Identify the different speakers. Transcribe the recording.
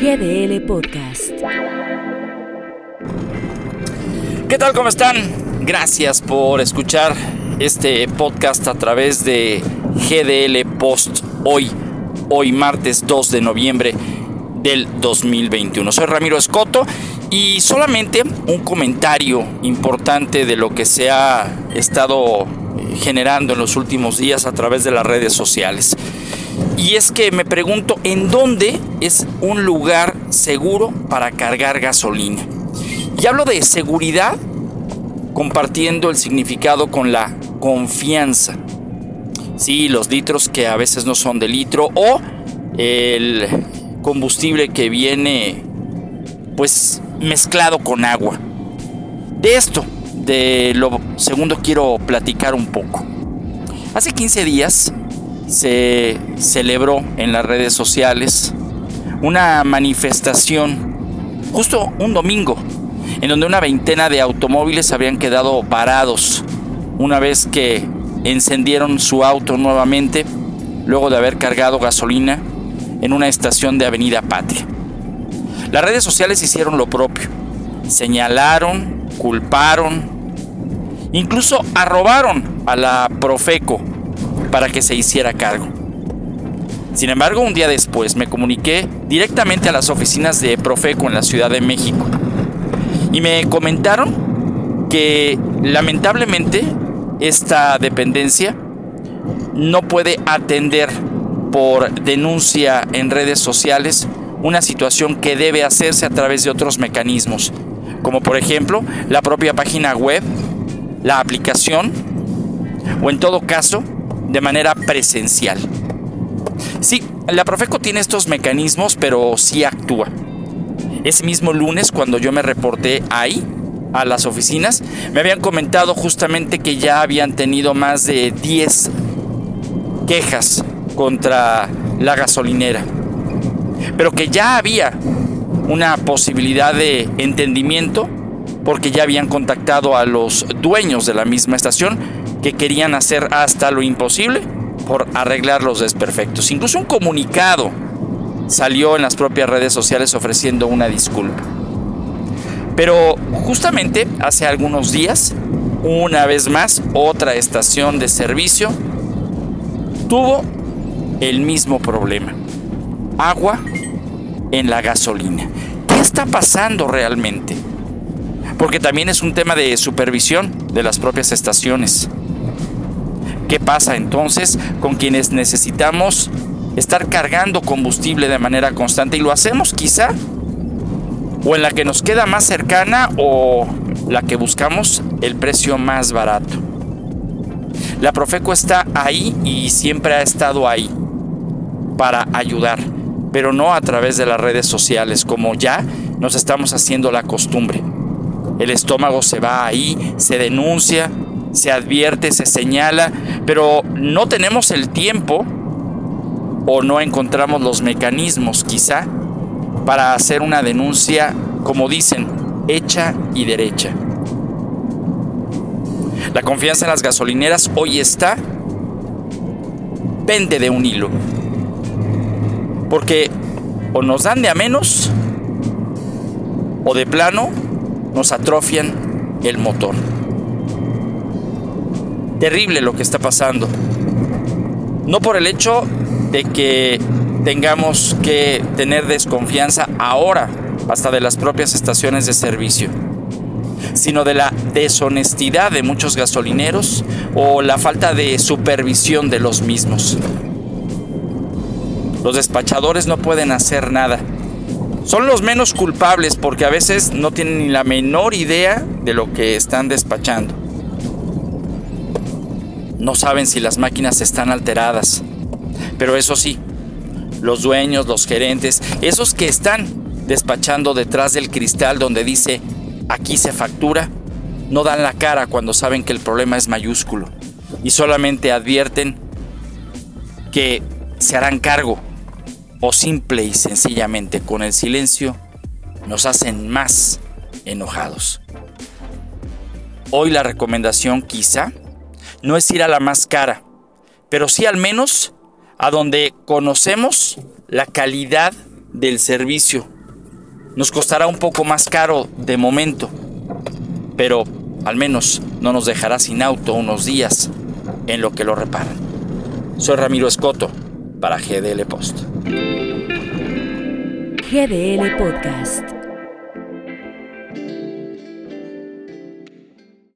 Speaker 1: GDL Podcast.
Speaker 2: ¿Qué tal? ¿Cómo están? Gracias por escuchar este podcast a través de GDL Post hoy, hoy martes 2 de noviembre del 2021. Soy Ramiro Escoto y solamente un comentario importante de lo que se ha estado eh, generando en los últimos días a través de las redes sociales. Y es que me pregunto en dónde es un lugar seguro para cargar gasolina. Y hablo de seguridad compartiendo el significado con la confianza. Sí, los litros que a veces no son de litro o el combustible que viene pues mezclado con agua. De esto, de lo segundo quiero platicar un poco. Hace 15 días se celebró en las redes sociales una manifestación justo un domingo en donde una veintena de automóviles habían quedado varados una vez que encendieron su auto nuevamente luego de haber cargado gasolina en una estación de Avenida Patria. Las redes sociales hicieron lo propio. Señalaron, culparon, incluso arrobaron a la Profeco para que se hiciera cargo. Sin embargo, un día después me comuniqué directamente a las oficinas de Profeco en la Ciudad de México y me comentaron que lamentablemente esta dependencia no puede atender por denuncia en redes sociales una situación que debe hacerse a través de otros mecanismos, como por ejemplo la propia página web, la aplicación o en todo caso de manera presencial. Sí, la Profeco tiene estos mecanismos, pero sí actúa. Ese mismo lunes, cuando yo me reporté ahí, a las oficinas, me habían comentado justamente que ya habían tenido más de 10 quejas contra la gasolinera, pero que ya había una posibilidad de entendimiento porque ya habían contactado a los dueños de la misma estación que querían hacer hasta lo imposible por arreglar los desperfectos. Incluso un comunicado salió en las propias redes sociales ofreciendo una disculpa. Pero justamente hace algunos días, una vez más, otra estación de servicio tuvo el mismo problema. Agua en la gasolina. ¿Qué está pasando realmente? Porque también es un tema de supervisión de las propias estaciones. ¿Qué pasa entonces con quienes necesitamos estar cargando combustible de manera constante y lo hacemos quizá o en la que nos queda más cercana o la que buscamos el precio más barato. La Profeco está ahí y siempre ha estado ahí para ayudar, pero no a través de las redes sociales como ya nos estamos haciendo la costumbre. El estómago se va ahí, se denuncia, se advierte, se señala, pero no tenemos el tiempo o no encontramos los mecanismos quizá para hacer una denuncia, como dicen, hecha y derecha. La confianza en las gasolineras hoy está pende de un hilo. Porque o nos dan de a menos o de plano nos atrofian el motor. Terrible lo que está pasando. No por el hecho de que tengamos que tener desconfianza ahora hasta de las propias estaciones de servicio, sino de la deshonestidad de muchos gasolineros o la falta de supervisión de los mismos. Los despachadores no pueden hacer nada. Son los menos culpables porque a veces no tienen ni la menor idea de lo que están despachando. No saben si las máquinas están alteradas. Pero eso sí, los dueños, los gerentes, esos que están despachando detrás del cristal donde dice aquí se factura, no dan la cara cuando saben que el problema es mayúsculo y solamente advierten que se harán cargo o simple y sencillamente con el silencio nos hacen más enojados. Hoy la recomendación quizá no es ir a la más cara, pero sí al menos a donde conocemos la calidad del servicio. Nos costará un poco más caro de momento, pero al menos no nos dejará sin auto unos días en lo que lo reparan. Soy Ramiro Escoto para GDL Post.
Speaker 1: GDL Podcast.